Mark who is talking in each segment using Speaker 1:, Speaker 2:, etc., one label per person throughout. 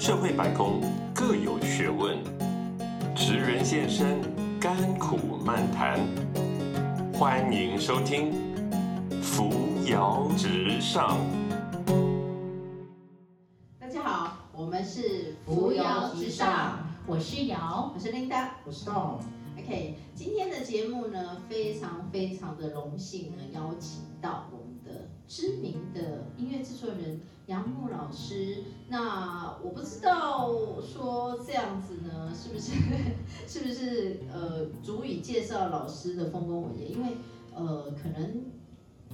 Speaker 1: 社会百工各有学问，职人现身，甘苦漫谈。欢迎收听《扶摇直上》。
Speaker 2: 大家好，我们是
Speaker 3: 扶摇直上，我是瑶，
Speaker 2: 我是 Linda。
Speaker 4: 我是
Speaker 2: Tom，OK，今天的节目呢，非常非常的荣幸呢，邀请到我们的知名的音乐制作人杨牧老师。那我不知道说这样子呢，是不是 是不是呃，足以介绍老师的丰功伟业？因为呃，可能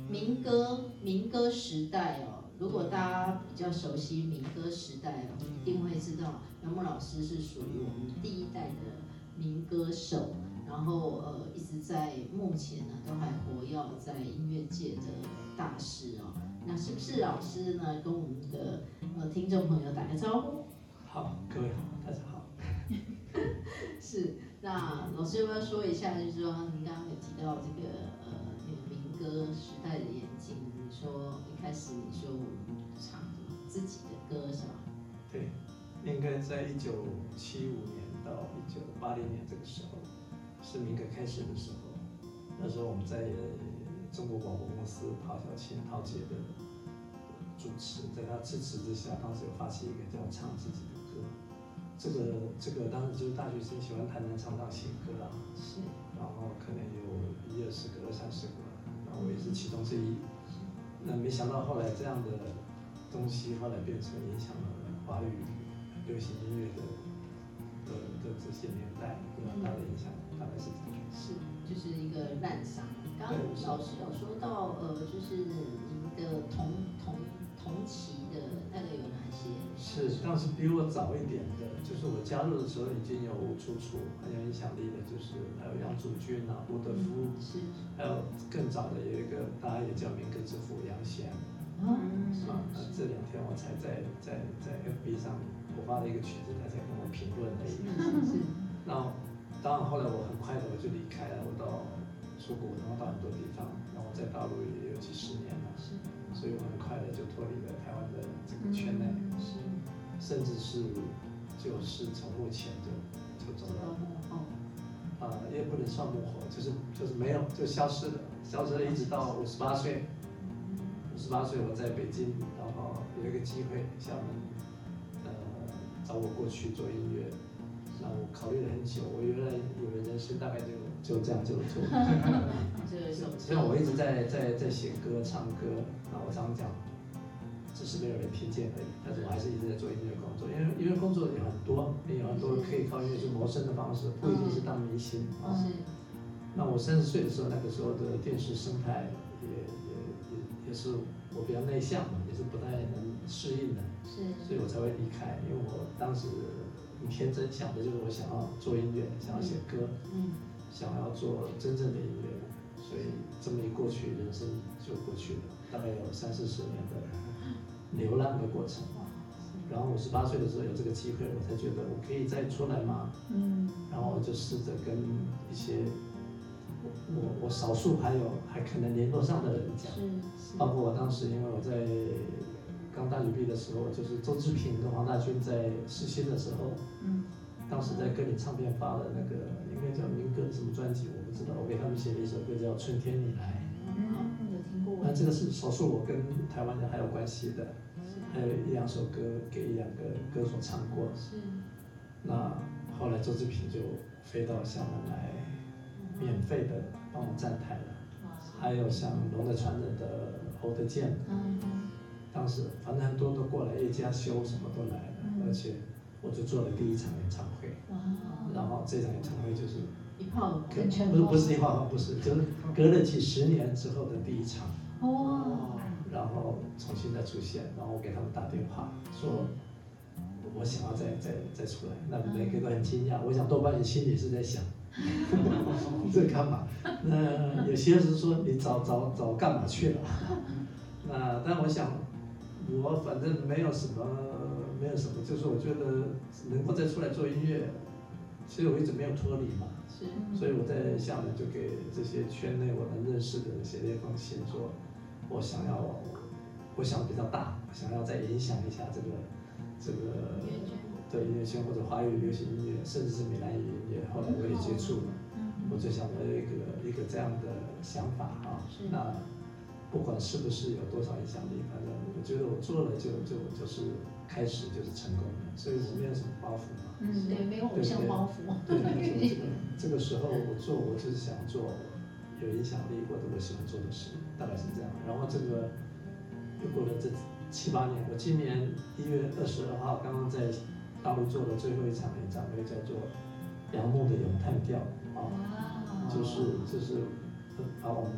Speaker 2: 民歌民歌时代哦，如果大家比较熟悉民歌时代哦，一定会知道杨牧老师是属于我们第一代的民歌手，然后呃一直在目前呢都还活跃在音乐界的大师哦。那是不是老师呢跟我们的呃听众朋友打个招呼？
Speaker 4: 好，各位好，大家好。
Speaker 2: 是，那老师要不要说一下？就是说，您刚刚有提到这个呃那个民歌时代的演进，你说一开始你就唱自己的歌是吧？
Speaker 4: 对，应该在一九七五年到一九八零年这个时候，是民歌开始的时候。那时候我们在中国广播公司陶小琴陶姐的主持，在她支持之下，当时有发起一个叫唱自己的歌。这个这个当时就是大学生喜欢弹弹唱唱写歌啊，
Speaker 2: 是，
Speaker 4: 然后可能有一二十个、二三十个，然后我也是其中之一。那没想到后来这样的东西，后来变成影响了华语流行音乐的的的这些年代，比较大的影响，大概是这样。
Speaker 2: 是，就是一个滥觞。刚老师有说到，呃，就是您的同同同期的大概有哪些？
Speaker 4: 是，当时比我早一点的，就是我加入的时候已经有吴楚楚很有影响力的，就是还有杨祖君啊、吴德夫，
Speaker 2: 是，
Speaker 4: 还有更早的有一个大家也叫民歌之父杨贤。
Speaker 2: 嗯，是
Speaker 4: 啊，那这两天我才在在在 FB 上我发了一个曲子，他才跟我评论而已。
Speaker 2: 是是
Speaker 4: 那当然后来我很快的我就离开了，我到出国，然后到很多地方，然后在大陆也有几十年了，
Speaker 2: 是。
Speaker 4: 所以我很快的就脱离了台湾的这个圈内，
Speaker 2: 是，
Speaker 4: 甚至是就是从幕前就就走
Speaker 2: 走到
Speaker 4: 到
Speaker 2: 幕后，
Speaker 4: 啊、也不能算幕后，就是就是没有就消失了，消失了一直到五十八岁。五十八岁我在北京，然后有一个机会，厦门，呃，找我过去做音乐，那我考虑了很久，我原来以为人生大概就就这样就做，
Speaker 2: 这个手
Speaker 4: 虽然我一直在在在写歌唱歌，那我常常讲，只是没有人听见而已，但是我还是一直在做音乐工作，因为因为工作有很多，也有很多可以靠音乐去谋生的方式，不一定是当明星。啊。
Speaker 2: 是
Speaker 4: 那我三十岁的时候，那个时候的电视生态也也也也是我比较内向嘛，也是不太能适应的，
Speaker 2: 是。
Speaker 4: 所以我才会离开。因为我当时很天真想的就是我想要做音乐，想要写歌，
Speaker 2: 嗯
Speaker 4: 想要做真正的音乐，所以这么一过去，人生就过去了，大概有三四十年的流浪的过程。然后五十八岁的时候有这个机会，我才觉得我可以再出来吗？
Speaker 3: 嗯，
Speaker 4: 然后我就试着跟一些我我我少数还有还可能联络上的人讲，包括我当时因为我在刚大学毕业的时候，就是周志平跟黄大军在试新的时候，
Speaker 3: 嗯，
Speaker 4: 当时在歌林唱片发的那个应该叫民歌什么专辑，我不知道，我给他们写了一首歌叫《春天你来。
Speaker 3: 嗯，有听过》，
Speaker 4: 那这个是少数我跟台湾人还有关系的，还有一两首歌给一两个歌手唱过，
Speaker 2: 是。
Speaker 4: 那后来周志平就飞到厦门来，免费的帮我站台了。还有像龙的传人的侯德健，
Speaker 3: 嗯
Speaker 4: 当时反正很多都过来，叶家修什么都来了，而且我就做了第一场演唱会，
Speaker 2: 哇，
Speaker 4: 然后这场演唱会就是
Speaker 2: 一炮
Speaker 4: 不是不是一炮不是，就是隔了几十年之后的第一场，
Speaker 3: 哦，
Speaker 4: 然后重新再出现，然后我给他们打电话说，我想要再再再出来，那每个都很惊讶，我想多半你心里是在想，这干嘛？那有些是说你早早早干嘛去了？那但我想，我反正没有什么没有什么，就是我觉得能够再出来做音乐，其实我一直没有脱离嘛。
Speaker 2: 是。
Speaker 4: 所以我在厦门就给这些圈内我能认识的人写了一封信，说我想要，我想比较大，想要再影响一下这个这个对音乐圈或者华语流行音乐，甚至是闽南语音乐，后来我也接触了。我就想到一个一个这样的想法啊。
Speaker 2: 是，
Speaker 4: 那不管是不是有多少影响力，反正我觉得我做了就就就是开始就是成功的，所以我没有什么包袱嘛。
Speaker 3: 嗯，对，没有偶像包袱。
Speaker 4: 对，这个 这个时候我做，我就是想做有影响力或者我喜欢做的事，大概是这样。然后这个又过了这七八年，我今年一月二十二号刚刚在大陆做的最后一场演唱会，叫做杨牧的咏叹调啊，就是就是把我们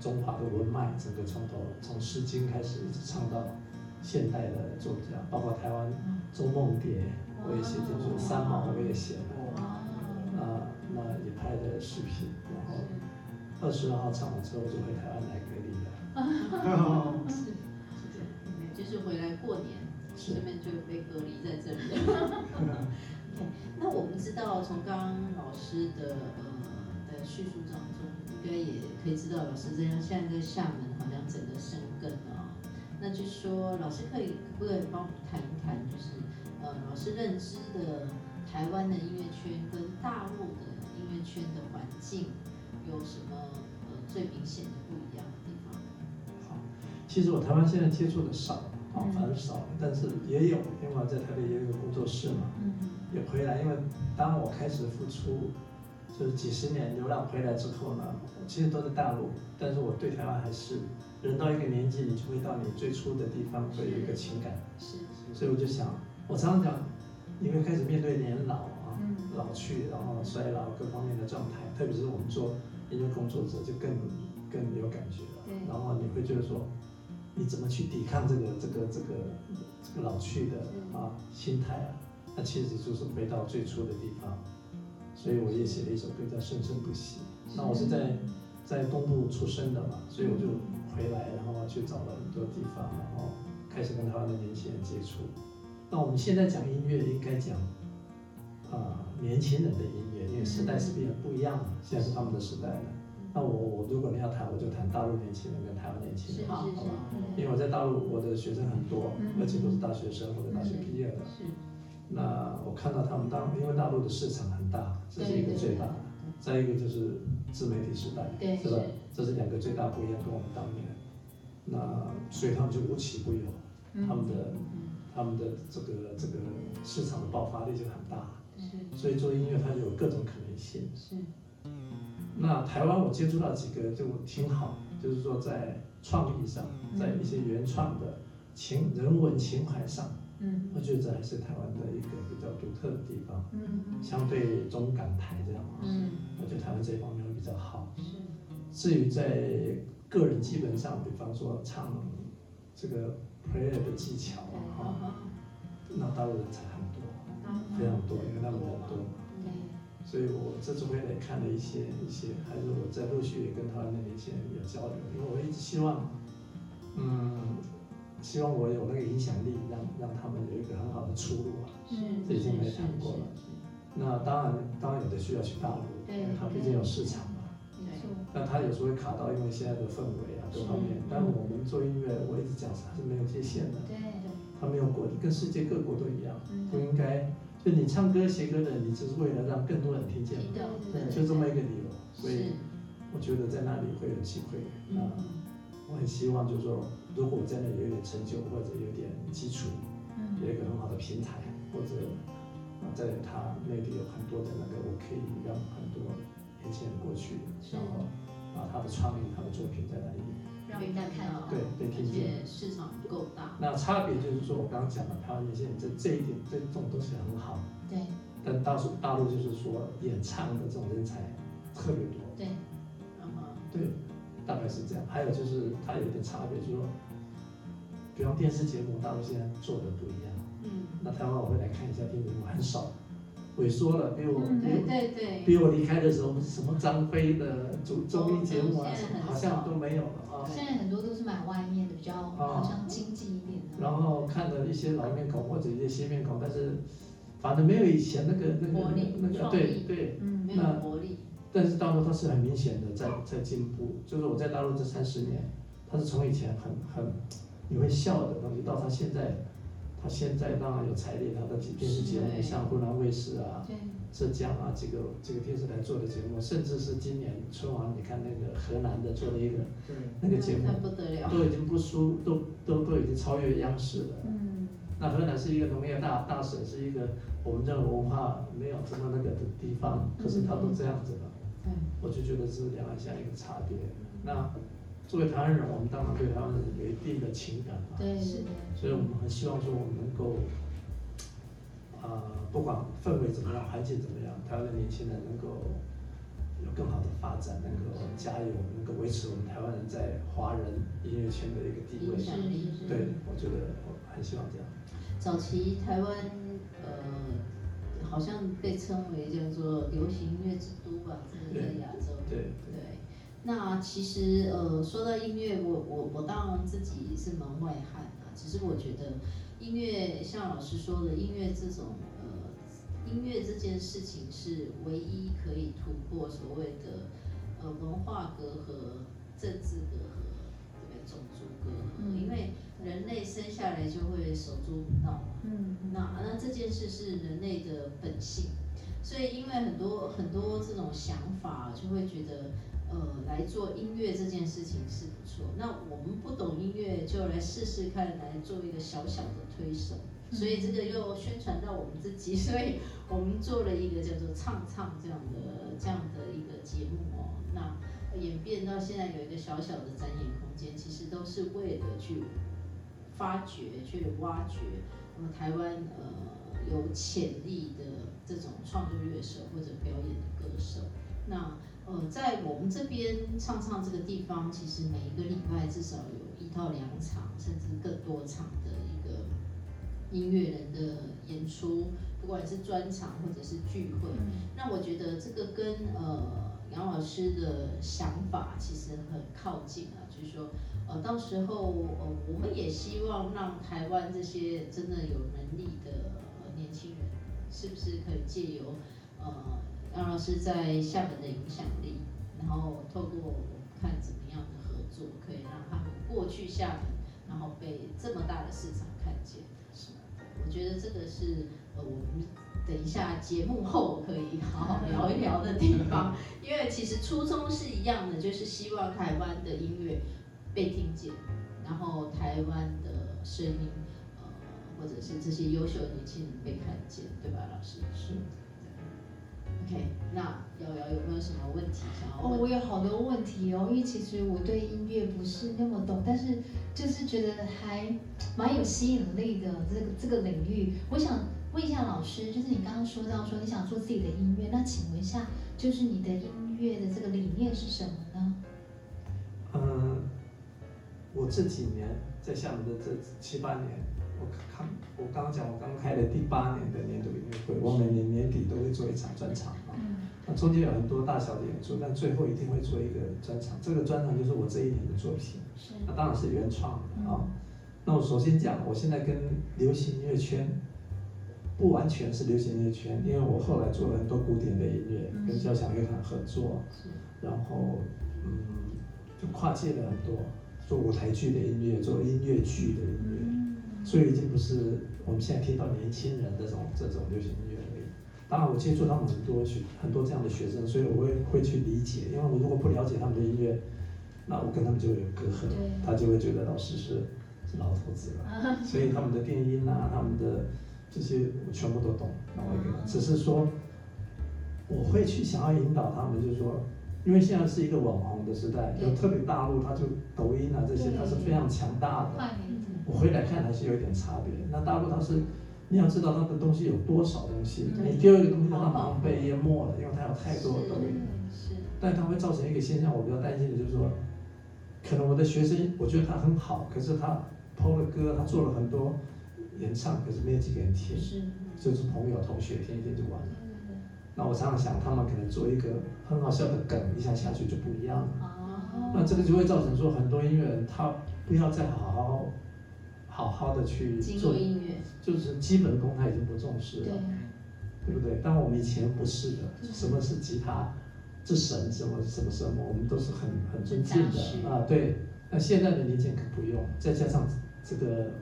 Speaker 4: 中华的文脉整个从头从《诗经》开始一直唱到现代的作家，包括台湾周梦蝶，我也写进去，三毛我也写了。
Speaker 3: 啊，
Speaker 4: 那那也拍的视频，然后二十二号唱完之后就回台湾来隔离了。
Speaker 2: 是是这样，就是回来过年，
Speaker 4: 是
Speaker 2: 顺便就被隔离在这里。OK，那我们知道从刚刚老师的呃的叙述当中，应该也可以知道老师这样现在在厦门好像整个生根了啊、那就是说，老师可以可不可以帮我们谈一谈，就是呃老师认知的台湾的音乐圈跟大陆的音乐圈的环境有什么呃最明显的不一样的地方？
Speaker 4: 好，其实我台湾现在接触的少啊，
Speaker 3: 嗯
Speaker 4: 反而少，但是也有，因为我在台北也有个工作室嘛，
Speaker 3: 嗯
Speaker 4: 也回来。因为当我开始付出，就是几十年流浪回来之后呢，其实都在大陆，但是我对台湾还是人到一个年纪，你就会到你最初的地方，会有一个情感。
Speaker 2: 是
Speaker 4: 所以我就想，我常常讲，你会开始面对年老啊，
Speaker 3: 嗯
Speaker 4: 老去，然后衰老各方面的状态，特别是我们做研究工作者就更更有感觉了。
Speaker 3: 对
Speaker 4: 然后你会觉得说，你怎么去抵抗这个这个这个这个老去的啊心态啊？那其实就是回到最初的地方。所以我也写了一首歌叫《生生不息》。那我是在在东部出生的嘛，所以我就回来，然后去找了很多地方，然后开始跟台湾的年轻人接触。那我们现在讲音乐，应该讲啊、年轻人的音乐，因为时代是变得不一样了，现在是他们的时代了。那我我如果你要谈，我就谈大陆年轻人跟台湾年轻人，好吧？因为我在大陆，我的学生很多，
Speaker 3: 嗯
Speaker 4: 而且都是大学生或者大学毕业的。
Speaker 2: 是，
Speaker 4: 那我看到他们当，因为大陆的市场很大，这是一个最大的。再一个就是自媒体时代，
Speaker 3: 对
Speaker 4: 是吧？这是两个最大不一样，跟我们当年。那所以他们就无奇不有，他们的他们的这个这个市场的爆发力就很大，
Speaker 2: 是
Speaker 4: 所以做音乐它就有各种可能性。
Speaker 2: 是
Speaker 4: 那台湾我接触到几个就挺好，就是说在创意上，在一些原创的情人文情怀上，
Speaker 3: 嗯
Speaker 4: 我觉得这还是台湾的一个比较独特的地方。
Speaker 3: 嗯
Speaker 4: 相对中港台这样啊，
Speaker 2: 嗯
Speaker 4: 我觉得台湾这一方面会比较好。
Speaker 2: 是
Speaker 4: 至于在个人基本上，比方说唱这个 prayer 的技巧啊，哈，那大陆人才很多，非常多，因为他们人多。
Speaker 2: 对
Speaker 4: 所以我这次回来看了一些一些，还是我在陆续也跟台湾的年轻人有交流，因为我一直希望，嗯，希望我有那个影响力，让让他们有一个很好的出路啊。
Speaker 2: 是
Speaker 4: 这已经没谈过了那当然，当然有的需要去大陆，
Speaker 3: 对
Speaker 4: 它毕竟有市场嘛。
Speaker 3: 没错，
Speaker 4: 但他有时候会卡到，因为现在的氛围啊各方面。但我们做音乐，我一直讲它是没有界限的，
Speaker 3: 对
Speaker 4: 它没有国，跟世界各国都一样，
Speaker 3: 嗯
Speaker 4: 不应该。就你唱歌写歌的，你只是为了让更多人听见嘛，
Speaker 2: 对
Speaker 4: 就这么一个理由。所以我觉得在那里会有机会。那
Speaker 2: 嗯
Speaker 4: 我很希望就是说，如果我在那里有一点成就或者有点基础，
Speaker 3: 嗯。
Speaker 4: 有一个很好的平台，或者啊，在他内地有很多的那个，我可以让很多年轻人过去，然后把他的创意、他的作品在那里，
Speaker 3: 让人家看到，
Speaker 4: 对，被
Speaker 2: 而
Speaker 4: 听见。
Speaker 2: 且市场够大，
Speaker 4: 那差别就是说，我刚刚讲的，台湾年轻人这这一点，这这种东西很好，
Speaker 3: 对。
Speaker 4: 但大陆大陆就是说演唱的这种人才特别多，
Speaker 3: 对，
Speaker 2: 然后
Speaker 4: 对，大概是这样。还有就是它有一点差别，就是说，比方电视节目，大陆现在做的不一样。
Speaker 2: 嗯，
Speaker 4: 那台湾我会来看一下电视节目，很少，萎缩了，比我
Speaker 2: 对对对，
Speaker 4: 比我离开的时候，什么张飞的综综艺节目啊，好像都没有了啊。
Speaker 3: 现在很多都是买外面的，比较好像经济一点的，
Speaker 4: 然后看了一些老面孔或者一些新面孔，但是反正没有以前那个那个那个对对，
Speaker 3: 嗯
Speaker 2: 没有活力，
Speaker 4: 但是大陆它是很明显的在在进步，就是我在大陆这三十年，它是从以前很很你会笑的东西，到他现在他现在当然有财力他的电视节目，像湖南卫视啊、浙江啊这个这个电视台做的节目，甚至是今年春晚，你看那个河南的做的一个那个节目，都已经不输，都都都已经超越央视了。嗯。那河南是一个农业大大省，是一个我们这种文化没有这么那个的地方，可是他都这样子了。嗯。我就觉得是两岸下一个差别。那。作为台湾人，我们当然对台湾人有一定的情感嘛，
Speaker 2: 对，是的。
Speaker 4: 所以我们很希望说，我们能够，呃，不管氛围怎么样，环境怎么样，台湾的年轻人能够有更好的发展，能够加油，能够维持我们台湾人在华人音乐圈的一个地位。
Speaker 2: 是是
Speaker 4: 对，我觉得我很希望这样。
Speaker 2: 早期台湾，呃，好像被称为叫做流行音乐之都吧，在亚洲。
Speaker 4: 对
Speaker 2: 对。那其实呃，说到音乐，我我我当然自己是门外汉啊。只是我觉得音乐，像老师说的，音乐这种呃，音乐这件事情是唯一可以突破所谓的呃文化隔阂、政治隔阂、对？种族隔阂。因为人类生下来就会手足舞蹈嘛。嗯。那那这件事是人类的本性，所以因为很多很多这种想法，就会觉得。呃，来做音乐这件事情是不错。那我们不懂音乐，就来试试看，来做一个小小的推手。所以这个又宣传到我们自己，所以我们做了一个叫做“唱唱”这样的这样的一个节目哦。那演变到现在有一个小小的展演空间，其实都是为了去发掘、去挖掘我们台湾呃有潜力的这种创作乐手或者表演的歌手。那呃，在我们这边唱唱这个地方，其实每一个礼拜至少有一到两场，甚至更多场的一个音乐人的演出，不管是专场或者是聚会。那我觉得这个跟呃杨老师的想法其实很靠近啊，就是说，呃，到时候呃我们也希望让台湾这些真的有能力的年轻人，是不是可以借由呃。杨老师在厦门的影响力，然后透过我看怎么样的合作，可以让他们过去厦门，然后被这么大的市场看见。是，我觉得这个是呃我们等一下节目后可以好好聊一聊的地方，因为其实初衷是一样的，就是希望台湾的音乐被听见，然后台湾的声音，呃，或者是这些优秀的年轻人被看见，对吧，老师？
Speaker 4: 是。
Speaker 2: OK，那瑶瑶有没有什么问题想要问？
Speaker 3: 哦，我有好多问题哦，因为其实我对音乐不是那么懂，但是就是觉得还蛮有吸引力的这个这个领域。我想问一下老师，就是你刚刚说到说你想做自己的音乐，那请问一下，就是你的音乐的这个理念是什么呢？
Speaker 4: 嗯，我这几年在厦门的这七八年。我看，我刚刚讲，我刚开的第八年的年度音乐会，我每年年底都会做一场专场啊。那中间有很多大小的演出，但最后一定会做一个专场。这个专场就是我这一年的作品，那当然是原创的啊。那我首先讲，我现在跟流行音乐圈不完全是流行音乐圈，因为我后来做了很多古典的音乐，跟交响乐团合作，然后嗯，就跨界了很多，做舞台剧的音乐，做音乐剧的音乐。所以已经不是我们现在听到年轻人这种这种流行音乐而已。当然，我接触他们很多学很多这样的学生，所以我会会去理解。因为我如果不了解他们的音乐，那我跟他们就有隔阂，他就会觉得老师是是老头子了。所以他们的电音啊，他们的这些我全部都懂。那我给他，只是说我会去想要引导他们，就是说，因为现在是一个网红的时代，有特别大陆，他就抖音啊这些，它是非常强大的。我回来看还是有一点差别。那大陆它是，你要知道它的东西有多少东西，你丢一个东西，它马上被淹没了，因为它有太多的东西。是。但它会造成一个现象，我比较担心的就是说，可能我的学生，我觉得他很好，可是他抛了歌，他做了很多演唱，可是没有几个人听，就是朋友同学听一听就完了。那我常常想，他们可能做一个很好笑的梗，一下下去就不一样了。那这个就会造成说，很多音乐人他不要再好好。好好的去做。
Speaker 2: 音乐，
Speaker 4: 就是基本功他已经不重视了，对。不对？但我们以前不是的，什么是吉他之神，什么什么什么，我们都是很很尊敬的。啊。对，那现在的年轻人可不用，再加上这个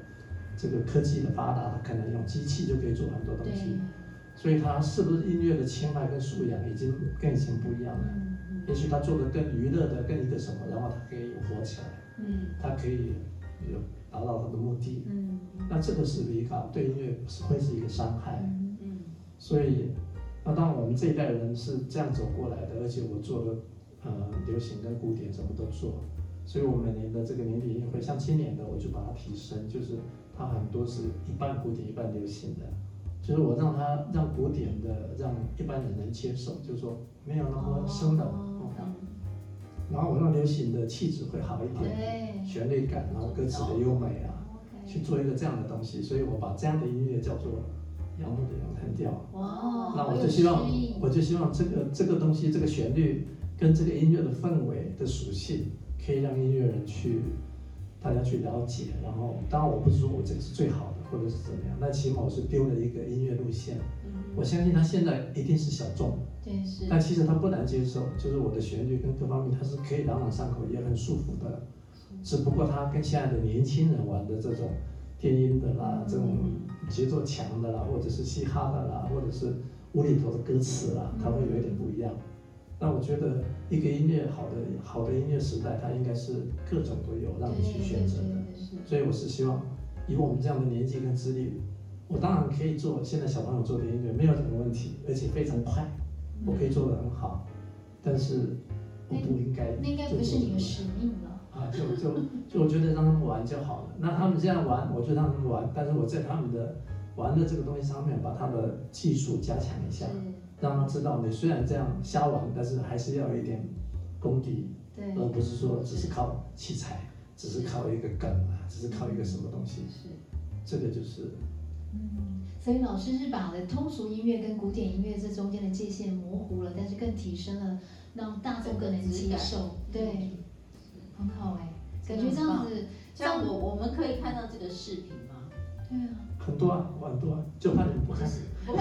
Speaker 4: 这个科技的发达，可能用机器就可以做很多东西，，所以他是不是音乐的情怀跟素养已经跟以前不一样了？
Speaker 3: 嗯
Speaker 4: 也许他做的更娱乐的，更一个什么，然后他可以活起来，
Speaker 2: 嗯。
Speaker 4: 他可以有达到他的目的。
Speaker 3: 嗯
Speaker 4: 那这个是一个对音乐是会是一个伤害。
Speaker 3: 嗯
Speaker 2: 嗯
Speaker 4: 所以，那当然我们这一代人是这样走过来的，而且我做了呃流行跟古典什么都做，所以我每年的这个年底音乐会，像今年的我就把它提升，就是它很多是一半古典一半流行的，就是我让它让古典的让一般人能接受，就是说没有那么生冷，然后我让流行的气质会好一点，旋律感，然后歌词的优美啊，去做一个这样的东西，所以我把这样的音乐叫做杨牧的咏叹调。
Speaker 3: 哇，
Speaker 4: 那我就希望，我就希望这个这个东西，这个旋律跟这个音乐的氛围的属性，可以让音乐人去大家去了解。然后，当然我不是说我这个是最好的，或者是怎么样，那起码我是丢了一个音乐路线。我相信他现在一定是小众，
Speaker 3: 对是，
Speaker 4: 但其实他不难接受，就是我的旋律跟各方面，他是可以朗朗上口，也很舒服的。只不过他跟现在的年轻人玩的这种电音的啦，这种节奏强的啦，或者是嘻哈的啦，或者是无厘头的歌词啦，他会有一点不一样。那我觉得一个音乐好的好的音乐时代，它应该是各种都有让你去选择的。
Speaker 3: 的，
Speaker 4: 所以我是希望，以我们这样的年纪跟资历，我当然可以做现在小朋友做的音乐，没有什么问题，而且非常快，我可以做得很好，但是我不应该
Speaker 3: 那应该
Speaker 4: 就
Speaker 3: 不是你的使命了。
Speaker 4: 啊，就就就我觉得让他们玩就好了。那他们这样玩，我就让他们玩，但是我在他们的玩的这个东西上面，把他的技术加强一下，让他知道你虽然这样瞎玩，但是还是要有一点功底，
Speaker 3: 对，
Speaker 4: 而不是说只是靠器材，只是靠一个梗啊，只是靠一个什么东西。
Speaker 2: 是
Speaker 4: 这个就是
Speaker 3: 嗯，所以老师是把了通俗音乐跟古典音乐这中间的界限模糊了，但是更提升了，让大众更能接受。对，很好哎，感觉这样子，
Speaker 2: 这样我我们可以看到这个视频吗？
Speaker 3: 对啊，
Speaker 4: 很多啊，很多啊，就怕你们不看。
Speaker 3: 这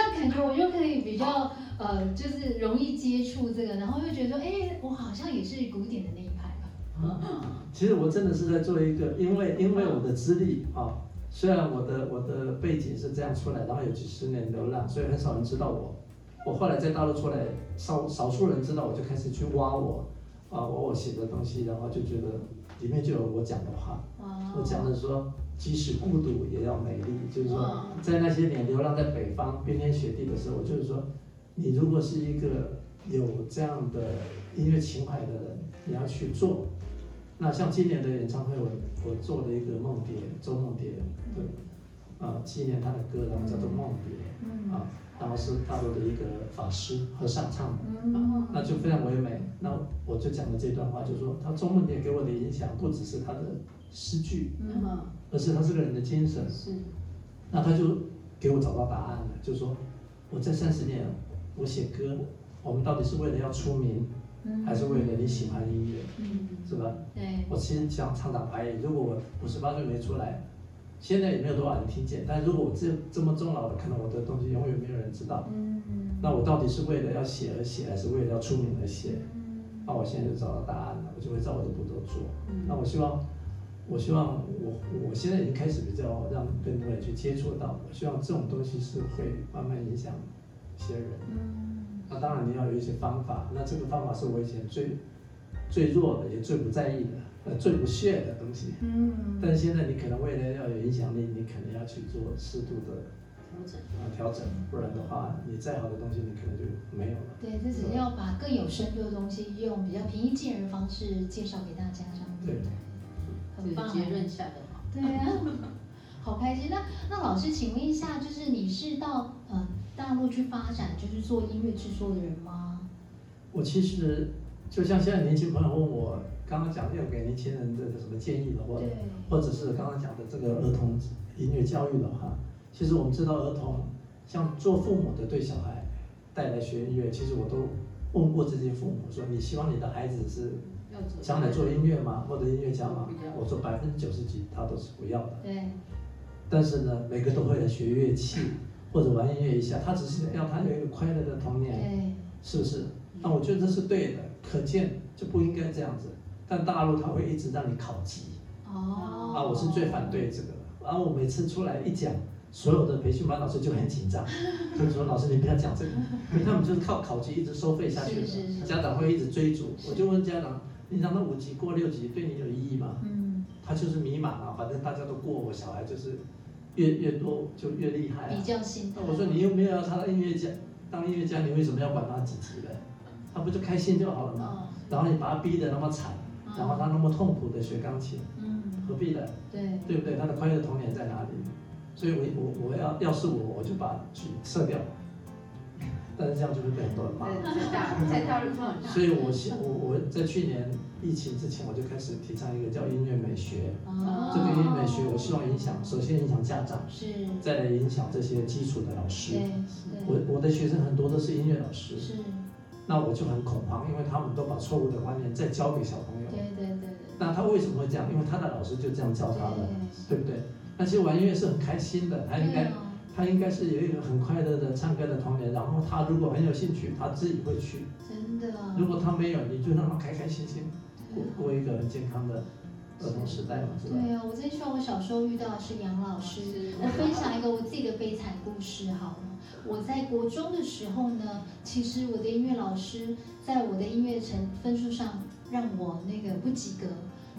Speaker 3: 样感觉我就可以比较呃，就是容易接触这个，然后又觉得说，哎，我好像也是古典的那一派吧。
Speaker 4: 啊其实我真的是在做一个，因为因为我的资历啊，虽然我的我的背景是这样出来，然后有几十年流浪，所以很少人知道我。我后来在大陆出来，少少数人知道，我就开始去挖我啊，挖我写的东西，然后就觉得里面就有我讲的话。我讲的说，即使孤独也要美丽，就是说，在那些年流浪在北方冰天雪地的时候，我就是说，你如果是一个有这样的音乐情怀的人，你要去做。那像今年的演唱会，我我做了一个梦蝶，周梦蝶，对，啊，纪念他的歌，然后叫做梦蝶，
Speaker 3: 嗯
Speaker 4: 啊，然后是大陆的一个法师和尚唱的。
Speaker 3: 啊，
Speaker 4: 那就非常唯美。那我就讲了这段话，就说他周梦蝶给我的影响不只是他的诗句，
Speaker 2: 嗯，
Speaker 4: 而是他这个人的精神。
Speaker 2: 是
Speaker 4: 那他就给我找到答案了，就说我这三十年我写歌，我们到底是为了要出名，
Speaker 3: 嗯
Speaker 4: 还是为了你喜欢音乐，
Speaker 3: 嗯，
Speaker 4: 是吧？
Speaker 3: 对，
Speaker 4: 我其实想唱打白如果我五十八岁没出来，现在也没有多少人听见。但如果我这这么终老的，可能我的东西永远没有人知道。
Speaker 3: 嗯，
Speaker 4: 那我到底是为了要写而写，还是为了要出名而写？
Speaker 3: 嗯
Speaker 4: 那我现在就找到答案了，我就会照我的步骤做。
Speaker 2: 嗯
Speaker 4: 那我希望，我希望我我现在已经开始比较让更多人去接触到，我希望这种东西是会慢慢影响一些人。
Speaker 3: 嗯，
Speaker 4: 那当然你要有一些方法，那这个方法是我以前最最弱的，也最不在意的，呃，最不屑的东西。
Speaker 3: 嗯，
Speaker 4: 但是现在你可能为了要有影响力，你可能要去做适度的
Speaker 2: 调整。
Speaker 4: 啊调整，不然的话，你再好的东西你可能就没有了。
Speaker 3: 对，这只是要把更有深度的东西，用比较平易近人的方式介绍给大家，这样子，
Speaker 4: 对
Speaker 3: 很棒，
Speaker 2: 这个结论下的好。
Speaker 3: 对啊，好开心。那那老师，请问一下，就是你是到呃大陆去发展，就是做音乐制作的人吗？
Speaker 4: 我其实就像现在年轻朋友问我，刚刚讲要给年轻人的什么建议的话，
Speaker 3: 对，
Speaker 4: 或者是刚刚讲的这个儿童音乐教育的话，其实我们知道儿童像做父母的对小孩带来学音乐，其实我都问过这些父母说，你希望你的孩子是
Speaker 2: 要
Speaker 4: 将来做音乐吗？或者音乐家吗？我说百分之九十几他都是不要的。
Speaker 3: 对，
Speaker 4: 但是呢，每个都会来学乐器或者玩音乐一下，他只是要他有一个快乐的童年。
Speaker 3: 对，
Speaker 4: 是不是？那我觉得这是对的，可见就不应该这样子。但大陆他会一直让你考级，
Speaker 3: 哦，
Speaker 4: 啊，我是最反对这个的。然后我每次出来一讲，所有的培训班老师就很紧张，就说老师你不要讲这个，因为他们就是靠考级一直收费下去的，
Speaker 3: 是是是
Speaker 4: 家长会一直追逐。我就问家长，你让他五级过六级对你有意义吗？
Speaker 3: 嗯，
Speaker 4: 他就是迷茫啊，反正大家都过，我小孩就是越越多就越厉害、啊
Speaker 3: 比。较心态
Speaker 4: 那。我说你又没有要他当音乐家，当音乐家，你为什么要管他几级的？他不就开心就好了吗？
Speaker 3: 哦，
Speaker 4: 然后你把他逼得那么惨，然后他那么痛苦的学钢琴，
Speaker 3: 嗯，
Speaker 4: 何必呢？
Speaker 3: 对，
Speaker 4: 对不对？他的快乐童年在哪里？所以我我我要要是我，我就把曲撤掉。但是这样就会被很多人骂。所以我现我我在去年疫情之前，我就开始提倡一个叫音乐美学。
Speaker 3: 哦
Speaker 4: 这个音乐美学，我希望影响，首先影响家长，
Speaker 3: 是，
Speaker 4: 再来影响这些基础的老师
Speaker 3: 对。
Speaker 4: 我我的学生很多都是音乐老师，
Speaker 3: 是，
Speaker 4: 那我就很恐慌，因为他们都把错误的观念再教给小朋友。
Speaker 3: 对对对对。
Speaker 4: 那他为什么会这样？因为他的老师就这样教他的，对不对？那其实玩音乐是很开心的，他应该他应该是有一个很快乐的唱歌的童年，然后他如果很有兴趣，他自己会去。
Speaker 3: 真的。
Speaker 4: 如果他没有，你就让他开开心心过过一个很健康的儿童时代嘛，是吧？
Speaker 3: 对啊，我最希望我小时候遇到的是杨老师。我分享一个我自己的悲惨故事好了。我在国中的时候呢，其实我的音乐老师在我的音乐成分数上让我那个不及格，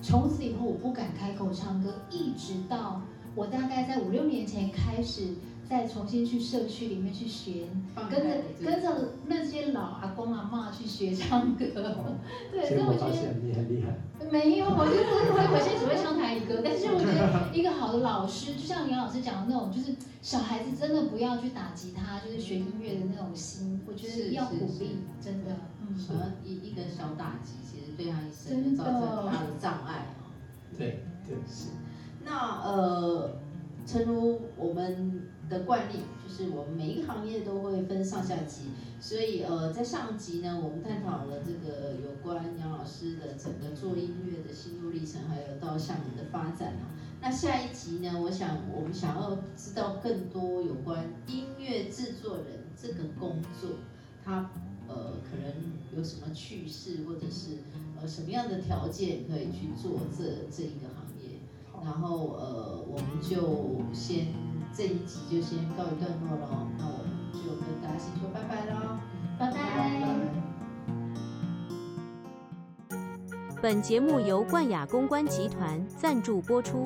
Speaker 3: 从此以后我不敢开口唱歌，一直到我大概在五六年前开始再重新去社区里面去学，跟着跟着那些老阿公阿嬷去学唱歌。对，所以我觉得。
Speaker 4: 你很厉害，
Speaker 3: 没有，我就是我我现在只会唱台语歌，但是我觉得一个好的老师，就像杨老师讲的那种，就是小孩子真的不要去打击他，就是学音乐的那种心，我觉得要鼓励，真的，嗯，
Speaker 2: 好像一一个小打击，其实对他一生就造成很大的障碍哦。
Speaker 4: 对对。
Speaker 2: 是，那呃，诚如我们的惯例，就是我们每一个行业都会分上下集，所以呃，在上集呢，我们探讨了这个有关杨老师的整个做音乐的心路历程，还有到厦门的发展啊。那下一集呢，我想我们想要知道更多有关音乐制作人这个工作，他呃可能有什么趣事，或者是呃什么样的条件可以去做这这一个行业。然后呃，我们就先这一集就先告一段落了，那我们就跟大家先说拜拜喽，
Speaker 3: 拜拜。
Speaker 5: 本节目由冠雅公关集团赞助播出。